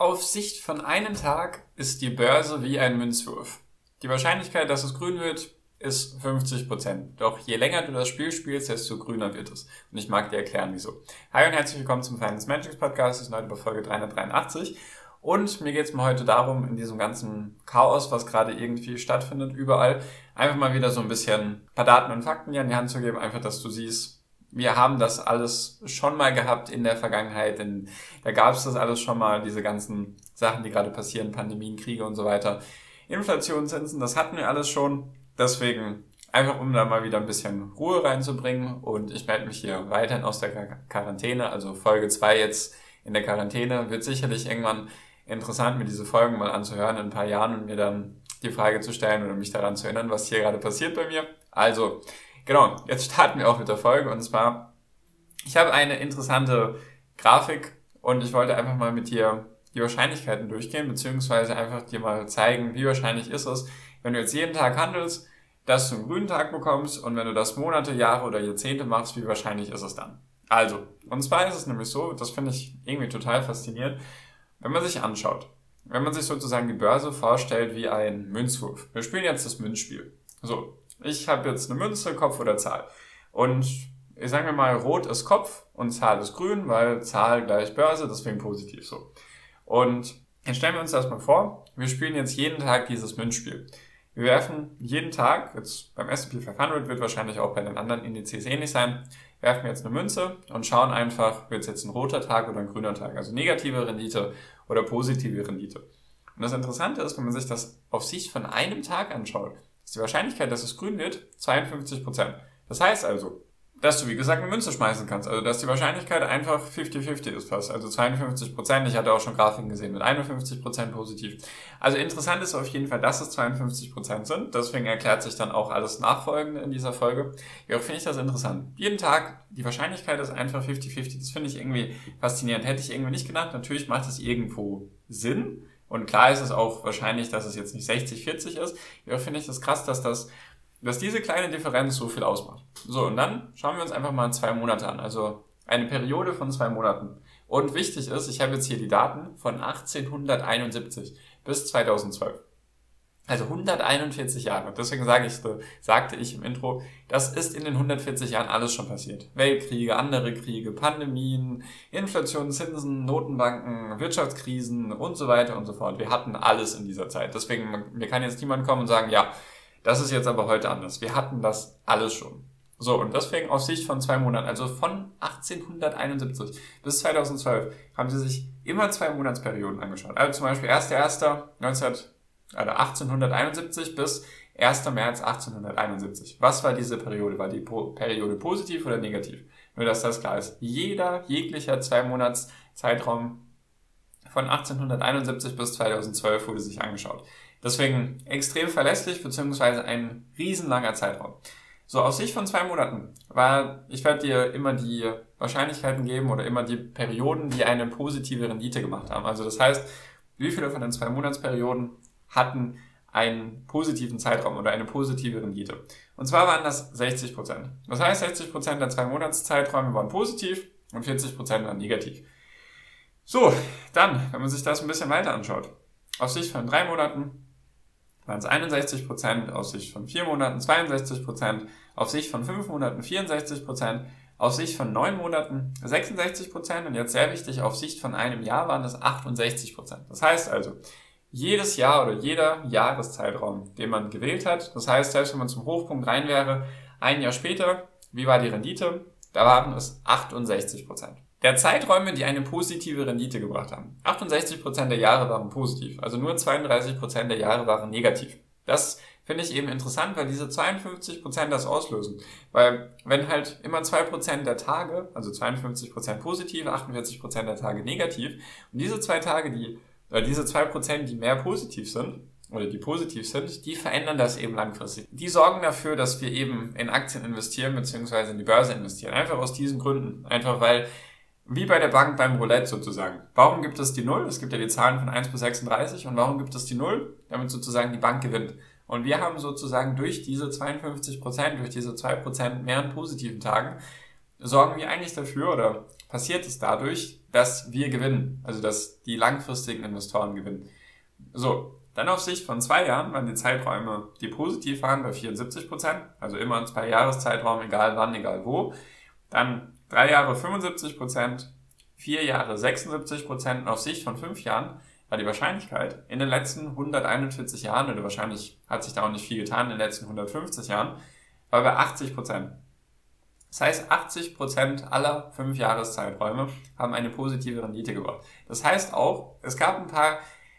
Auf Sicht von einem Tag ist die Börse wie ein Münzwurf. Die Wahrscheinlichkeit, dass es grün wird, ist 50%. Doch je länger du das Spiel spielst, desto grüner wird es. Und ich mag dir erklären, wieso. Hi und herzlich willkommen zum Finance Magics Podcast. Wir sind heute bei Folge 383. Und mir geht es mal heute darum, in diesem ganzen Chaos, was gerade irgendwie stattfindet, überall, einfach mal wieder so ein bisschen ein paar Daten und Fakten dir an die Hand zu geben. Einfach, dass du siehst, wir haben das alles schon mal gehabt in der Vergangenheit, denn da gab es das alles schon mal, diese ganzen Sachen, die gerade passieren, Pandemien, Kriege und so weiter. Inflation, Zinsen, das hatten wir alles schon. Deswegen einfach, um da mal wieder ein bisschen Ruhe reinzubringen. Und ich melde mich hier weiterhin aus der Quarantäne, also Folge 2 jetzt in der Quarantäne. Wird sicherlich irgendwann interessant, mir diese Folgen mal anzuhören in ein paar Jahren und mir dann die Frage zu stellen oder mich daran zu erinnern, was hier gerade passiert bei mir. Also, Genau, jetzt starten wir auch mit der Folge und zwar, ich habe eine interessante Grafik und ich wollte einfach mal mit dir die Wahrscheinlichkeiten durchgehen, beziehungsweise einfach dir mal zeigen, wie wahrscheinlich ist es, wenn du jetzt jeden Tag handelst, dass du einen grünen Tag bekommst und wenn du das Monate, Jahre oder Jahrzehnte machst, wie wahrscheinlich ist es dann? Also, und zwar ist es nämlich so, das finde ich irgendwie total faszinierend, wenn man sich anschaut, wenn man sich sozusagen die Börse vorstellt wie ein Münzwurf. Wir spielen jetzt das Münzspiel. So, ich habe jetzt eine Münze, Kopf oder Zahl. Und ich sage mal, rot ist Kopf und Zahl ist grün, weil Zahl gleich Börse, deswegen positiv so. Und jetzt stellen wir uns das mal vor, wir spielen jetzt jeden Tag dieses Münzspiel. Wir werfen jeden Tag, jetzt beim S&P 500 wird wahrscheinlich auch bei den anderen Indizes ähnlich sein, werfen jetzt eine Münze und schauen einfach, wird es jetzt ein roter Tag oder ein grüner Tag, also negative Rendite oder positive Rendite. Und das Interessante ist, wenn man sich das auf Sicht von einem Tag anschaut, ist die Wahrscheinlichkeit, dass es grün wird, 52%. Das heißt also, dass du, wie gesagt, eine Münze schmeißen kannst. Also, dass die Wahrscheinlichkeit einfach 50-50 ist fast. Also 52% Ich hatte auch schon Grafiken gesehen mit 51% positiv. Also interessant ist auf jeden Fall, dass es 52% sind. Deswegen erklärt sich dann auch alles Nachfolgende in dieser Folge. Ja, finde ich das interessant. Jeden Tag, die Wahrscheinlichkeit ist einfach 50-50. Das finde ich irgendwie faszinierend. Hätte ich irgendwie nicht gedacht. Natürlich macht es irgendwo Sinn. Und klar ist es auch wahrscheinlich, dass es jetzt nicht 60-40 ist. Ja, finde ich das krass, dass das, dass diese kleine Differenz so viel ausmacht. So, und dann schauen wir uns einfach mal zwei Monate an. Also eine Periode von zwei Monaten. Und wichtig ist, ich habe jetzt hier die Daten von 1871 bis 2012. Also 141 Jahre. Deswegen sage ich, sagte ich im Intro, das ist in den 140 Jahren alles schon passiert. Weltkriege, andere Kriege, Pandemien, Inflation, Zinsen, Notenbanken, Wirtschaftskrisen und so weiter und so fort. Wir hatten alles in dieser Zeit. Deswegen, mir kann jetzt niemand kommen und sagen, ja, das ist jetzt aber heute anders. Wir hatten das alles schon. So, und deswegen aus Sicht von zwei Monaten, also von 1871 bis 2012, haben sie sich immer zwei Monatsperioden angeschaut. Also zum Beispiel 1.1.19 also 1871 bis 1. März 1871. Was war diese Periode? War die Periode positiv oder negativ? Nur, dass das klar ist. Jeder, jeglicher zwei Monats Zeitraum von 1871 bis 2012 wurde sich angeschaut. Deswegen extrem verlässlich, beziehungsweise ein riesenlanger Zeitraum. So, aus Sicht von zwei Monaten war, ich werde dir immer die Wahrscheinlichkeiten geben oder immer die Perioden, die eine positive Rendite gemacht haben. Also das heißt, wie viele von den zwei Monatsperioden hatten einen positiven Zeitraum oder eine positive Rendite. Und zwar waren das 60 Prozent. Das heißt, 60 Prozent der zwei Monatszeiträume waren positiv und 40 Prozent waren negativ. So, dann, wenn man sich das ein bisschen weiter anschaut. Aus Sicht von drei Monaten waren es 61 Prozent, aus Sicht von vier Monaten 62 Prozent, auf Sicht von fünf Monaten 64 Prozent, auf Sicht von neun Monaten 66 Prozent und jetzt sehr wichtig, auf Sicht von einem Jahr waren das 68 Prozent. Das heißt also, jedes Jahr oder jeder Jahreszeitraum, den man gewählt hat. Das heißt, selbst wenn man zum Hochpunkt rein wäre, ein Jahr später, wie war die Rendite? Da waren es 68 Prozent. Der Zeiträume, die eine positive Rendite gebracht haben. 68 Prozent der Jahre waren positiv, also nur 32 Prozent der Jahre waren negativ. Das finde ich eben interessant, weil diese 52 Prozent das auslösen. Weil wenn halt immer zwei Prozent der Tage, also 52 Prozent positiv, 48 Prozent der Tage negativ, und diese zwei Tage, die Weil diese zwei Prozent, die mehr positiv sind, oder die positiv sind, die verändern das eben langfristig. Die sorgen dafür, dass wir eben in Aktien investieren, beziehungsweise in die Börse investieren. Einfach aus diesen Gründen. Einfach weil, wie bei der Bank beim Roulette sozusagen. Warum gibt es die Null? Es gibt ja die Zahlen von 1 bis 36. Und warum gibt es die Null? Damit sozusagen die Bank gewinnt. Und wir haben sozusagen durch diese 52 Prozent, durch diese 2 Prozent mehr an positiven Tagen, sorgen wir eigentlich dafür oder passiert es dadurch, dass wir gewinnen. Also, dass die langfristigen Investoren gewinnen. So. Dann auf Sicht von zwei Jahren waren die Zeiträume, die positiv waren, bei 74 Prozent. Also immer ein zwei Jahreszeitraum, egal wann, egal wo. Dann drei Jahre 75 Prozent, vier Jahre 76 Prozent und auf Sicht von fünf Jahren war die Wahrscheinlichkeit in den letzten 141 Jahren, oder wahrscheinlich hat sich da auch nicht viel getan in den letzten 150 Jahren, war bei 80 Prozent. Das heißt, 80 Prozent aller fünf Jahreszeiträume haben eine positive Rendite gebracht. Das heißt auch, es gab ein paar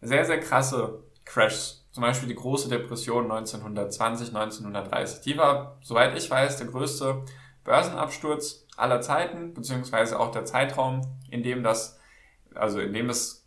sehr, sehr krasse Crashs. Zum Beispiel die große Depression 1920, 1930. Die war, soweit ich weiß, der größte Börsenabsturz aller Zeiten, beziehungsweise auch der Zeitraum, in dem das, also in dem es,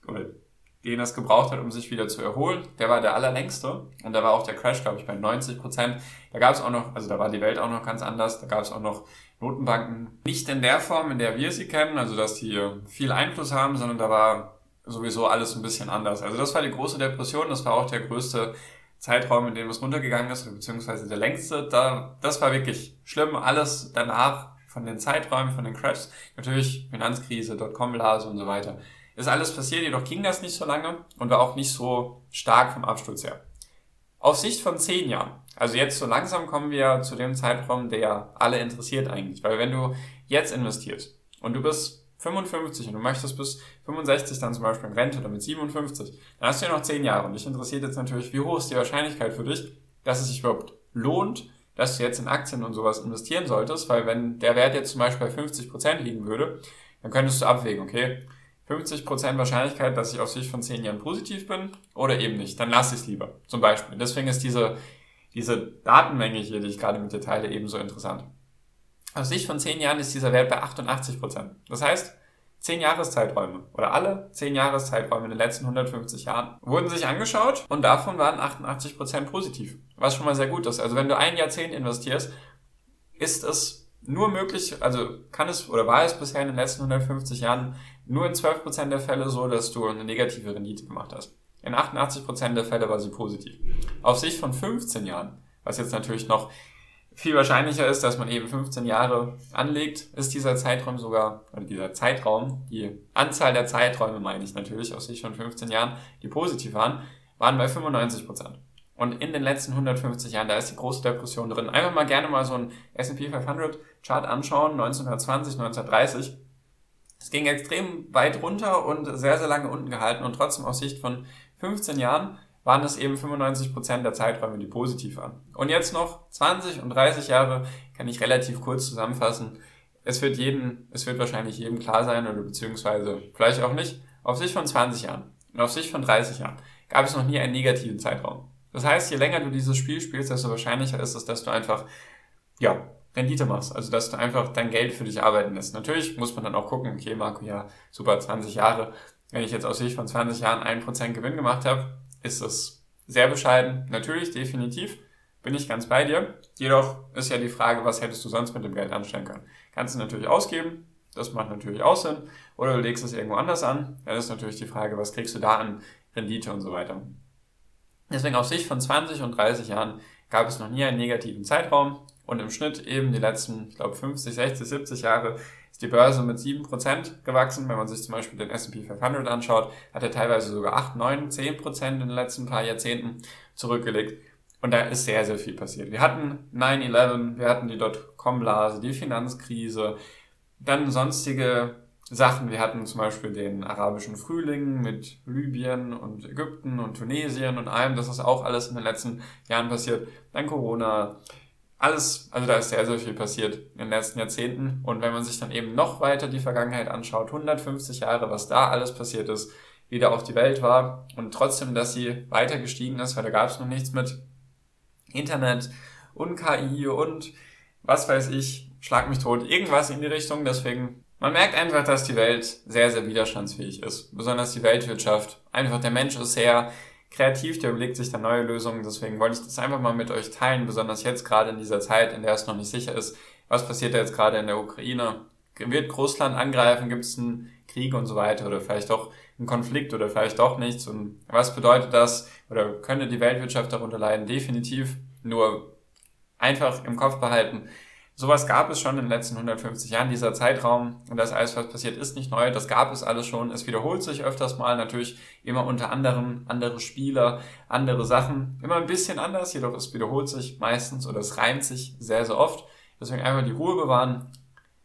den es gebraucht hat, um sich wieder zu erholen. Der war der allerlängste und da war auch der Crash, glaube ich, bei 90 Prozent. Da gab es auch noch, also da war die Welt auch noch ganz anders. Da gab es auch noch Notenbanken nicht in der Form, in der wir sie kennen, also dass die viel Einfluss haben, sondern da war sowieso alles ein bisschen anders. Also das war die große Depression, das war auch der größte Zeitraum, in dem es runtergegangen ist, beziehungsweise der längste. Da, das war wirklich schlimm. Alles danach von den Zeiträumen, von den Crashs, natürlich Finanzkrise, Dotcom-Blase und so weiter ist alles passiert, jedoch ging das nicht so lange und war auch nicht so stark vom Absturz her. Auf Sicht von zehn Jahren, also jetzt so langsam kommen wir zu dem Zeitraum, der alle interessiert eigentlich, weil wenn du jetzt investierst und du bist 55 und du möchtest bis 65 dann zum Beispiel in Rente oder mit 57, dann hast du ja noch zehn Jahre und dich interessiert jetzt natürlich, wie hoch ist die Wahrscheinlichkeit für dich, dass es sich überhaupt lohnt, dass du jetzt in Aktien und sowas investieren solltest, weil wenn der Wert jetzt zum Beispiel bei 50 Prozent liegen würde, dann könntest du abwägen, okay, 50% Wahrscheinlichkeit, dass ich aus Sicht von 10 Jahren positiv bin oder eben nicht. Dann lasse ich es lieber. Zum Beispiel. Deswegen ist diese, diese Datenmenge hier, die ich gerade mit dir teile, ebenso interessant. Aus Sicht von 10 Jahren ist dieser Wert bei 88%. Das heißt, 10 Jahreszeiträume oder alle 10 Jahreszeiträume in den letzten 150 Jahren wurden sich angeschaut und davon waren 88% positiv. Was schon mal sehr gut ist. Also wenn du ein Jahrzehnt investierst, ist es nur möglich, also kann es oder war es bisher in den letzten 150 Jahren nur in 12% der Fälle so, dass du eine negative Rendite gemacht hast. In 88% der Fälle war sie positiv. Auf Sicht von 15 Jahren, was jetzt natürlich noch viel wahrscheinlicher ist, dass man eben 15 Jahre anlegt, ist dieser Zeitraum sogar, oder dieser Zeitraum, die Anzahl der Zeiträume meine ich natürlich, aus Sicht von 15 Jahren, die positiv waren, waren bei 95% Und in den letzten 150 Jahren, da ist die große Depression drin. Einfach mal gerne mal so ein S&P 500 Chart anschauen, 1920, 1930. Es ging extrem weit runter und sehr, sehr lange unten gehalten und trotzdem aus Sicht von 15 Jahren waren es eben 95% der Zeiträume, die positiv waren. Und jetzt noch 20 und 30 Jahre kann ich relativ kurz zusammenfassen. Es wird jeden, es wird wahrscheinlich jedem klar sein oder beziehungsweise vielleicht auch nicht. Auf Sicht von 20 Jahren und auf Sicht von 30 Jahren gab es noch nie einen negativen Zeitraum. Das heißt, je länger du dieses Spiel spielst, desto wahrscheinlicher ist es, dass du einfach, ja, Rendite machst. Also, dass du einfach dein Geld für dich arbeiten lässt. Natürlich muss man dann auch gucken, okay, Marco, ja, super, 20 Jahre. Wenn ich jetzt aus Sicht von 20 Jahren 1% Gewinn gemacht habe, ist das sehr bescheiden. Natürlich, definitiv, bin ich ganz bei dir. Jedoch ist ja die Frage, was hättest du sonst mit dem Geld anstellen können? Kannst du natürlich ausgeben, das macht natürlich auch Sinn, oder du legst es irgendwo anders an. Dann ist natürlich die Frage, was kriegst du da an Rendite und so weiter. Deswegen aus Sicht von 20 und 30 Jahren gab es noch nie einen negativen Zeitraum. Und im Schnitt eben die letzten, ich glaube, 50, 60, 70 Jahre ist die Börse mit 7% gewachsen. Wenn man sich zum Beispiel den S&P 500 anschaut, hat er teilweise sogar 8, 9, 10% in den letzten paar Jahrzehnten zurückgelegt. Und da ist sehr, sehr viel passiert. Wir hatten 9-11, wir hatten die Dotcom-Blase, die Finanzkrise, dann sonstige Sachen. Wir hatten zum Beispiel den arabischen Frühling mit Libyen und Ägypten und Tunesien und allem. Das ist auch alles in den letzten Jahren passiert. Dann Corona, alles, also da ist sehr, sehr viel passiert in den letzten Jahrzehnten. Und wenn man sich dann eben noch weiter die Vergangenheit anschaut, 150 Jahre, was da alles passiert ist, wie da auch die Welt war und trotzdem, dass sie weiter gestiegen ist, weil da gab es noch nichts mit Internet und KI und was weiß ich, schlag mich tot, irgendwas in die Richtung. Deswegen Man merkt einfach, dass die Welt sehr, sehr widerstandsfähig ist. Besonders die Weltwirtschaft. Einfach der Mensch ist sehr kreativ, der überlegt sich da neue Lösungen. Deswegen wollte ich das einfach mal mit euch teilen, besonders jetzt gerade in dieser Zeit, in der es noch nicht sicher ist, was passiert da jetzt gerade in der Ukraine. Wird Russland angreifen? Gibt es einen Krieg und so weiter? Oder vielleicht doch einen Konflikt oder vielleicht doch nichts? Und was bedeutet das? Oder könnte die Weltwirtschaft darunter leiden? Definitiv. Nur einfach im Kopf behalten. Sowas gab es schon in den letzten 150 Jahren, dieser Zeitraum. Und das alles, was passiert, ist nicht neu. Das gab es alles schon. Es wiederholt sich öfters mal. Natürlich immer unter anderem andere Spieler, andere Sachen. Immer ein bisschen anders, jedoch es wiederholt sich meistens oder es reimt sich sehr, sehr oft. Deswegen einfach die Ruhe bewahren,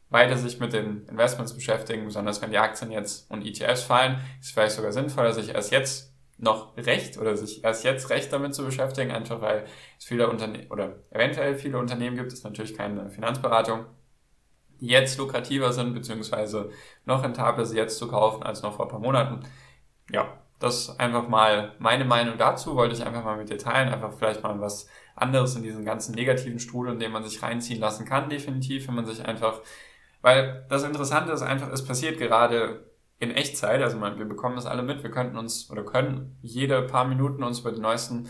weiter sich mit den Investments beschäftigen, besonders wenn die Aktien jetzt und ETFs fallen, ist vielleicht sogar sinnvoller, sich erst jetzt noch recht oder sich erst jetzt recht damit zu beschäftigen, einfach weil es viele Unternehmen oder eventuell viele Unternehmen gibt, ist natürlich keine Finanzberatung, die jetzt lukrativer sind, beziehungsweise noch rentabler sie jetzt zu kaufen als noch vor ein paar Monaten. Ja, das einfach mal meine Meinung dazu, wollte ich einfach mal mit dir teilen, einfach vielleicht mal was anderes in diesen ganzen negativen Strudel, in dem man sich reinziehen lassen kann, definitiv, wenn man sich einfach, weil das Interessante ist einfach, es passiert gerade in Echtzeit, also man, wir bekommen das alle mit, wir könnten uns oder können jede paar Minuten uns über die neuesten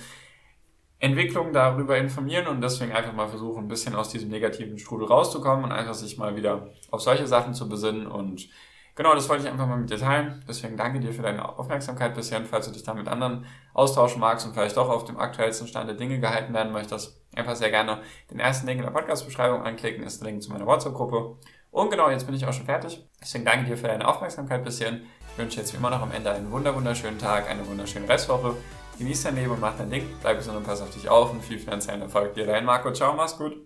Entwicklungen darüber informieren und deswegen einfach mal versuchen, ein bisschen aus diesem negativen Strudel rauszukommen und einfach sich mal wieder auf solche Sachen zu besinnen und genau, das wollte ich einfach mal mit dir teilen. Deswegen danke dir für deine Aufmerksamkeit bisher und falls du dich da mit anderen austauschen magst und vielleicht doch auf dem aktuellsten Stand der Dinge gehalten werden möchtest, einfach sehr gerne den ersten Link in der Podcast-Beschreibung anklicken, ist der Link zu meiner WhatsApp-Gruppe und genau, jetzt bin ich auch schon fertig. Deswegen danke dir für deine Aufmerksamkeit bisher. Ich wünsche jetzt wie immer noch am Ende einen wunderschönen Tag, eine wunderschöne Restwoche. Genieß dein Leben und mach dein Ding. Bleib gesund und pass auf dich auf und viel finanziellen Erfolg dir. Dein Marco. Ciao, mach's gut.